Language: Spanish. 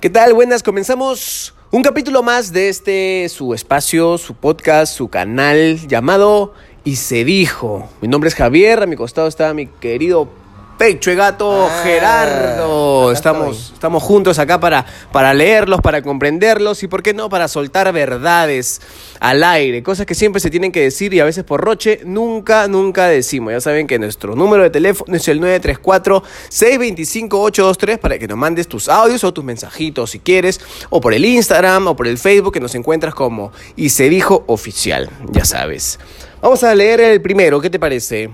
¿Qué tal? Buenas, comenzamos un capítulo más de este, su espacio, su podcast, su canal llamado Y se dijo. Mi nombre es Javier, a mi costado está mi querido Pecho de Gato Ah, Gerardo. Estamos, estoy. estamos juntos acá para, para leerlos, para comprenderlos y, ¿por qué no?, para soltar verdades al aire. Cosas que siempre se tienen que decir y a veces por roche nunca, nunca decimos. Ya saben que nuestro número de teléfono es el 934-625-823 para que nos mandes tus audios o tus mensajitos si quieres, o por el Instagram o por el Facebook que nos encuentras como Y se dijo oficial. Ya sabes. Vamos a leer el primero, ¿qué te parece?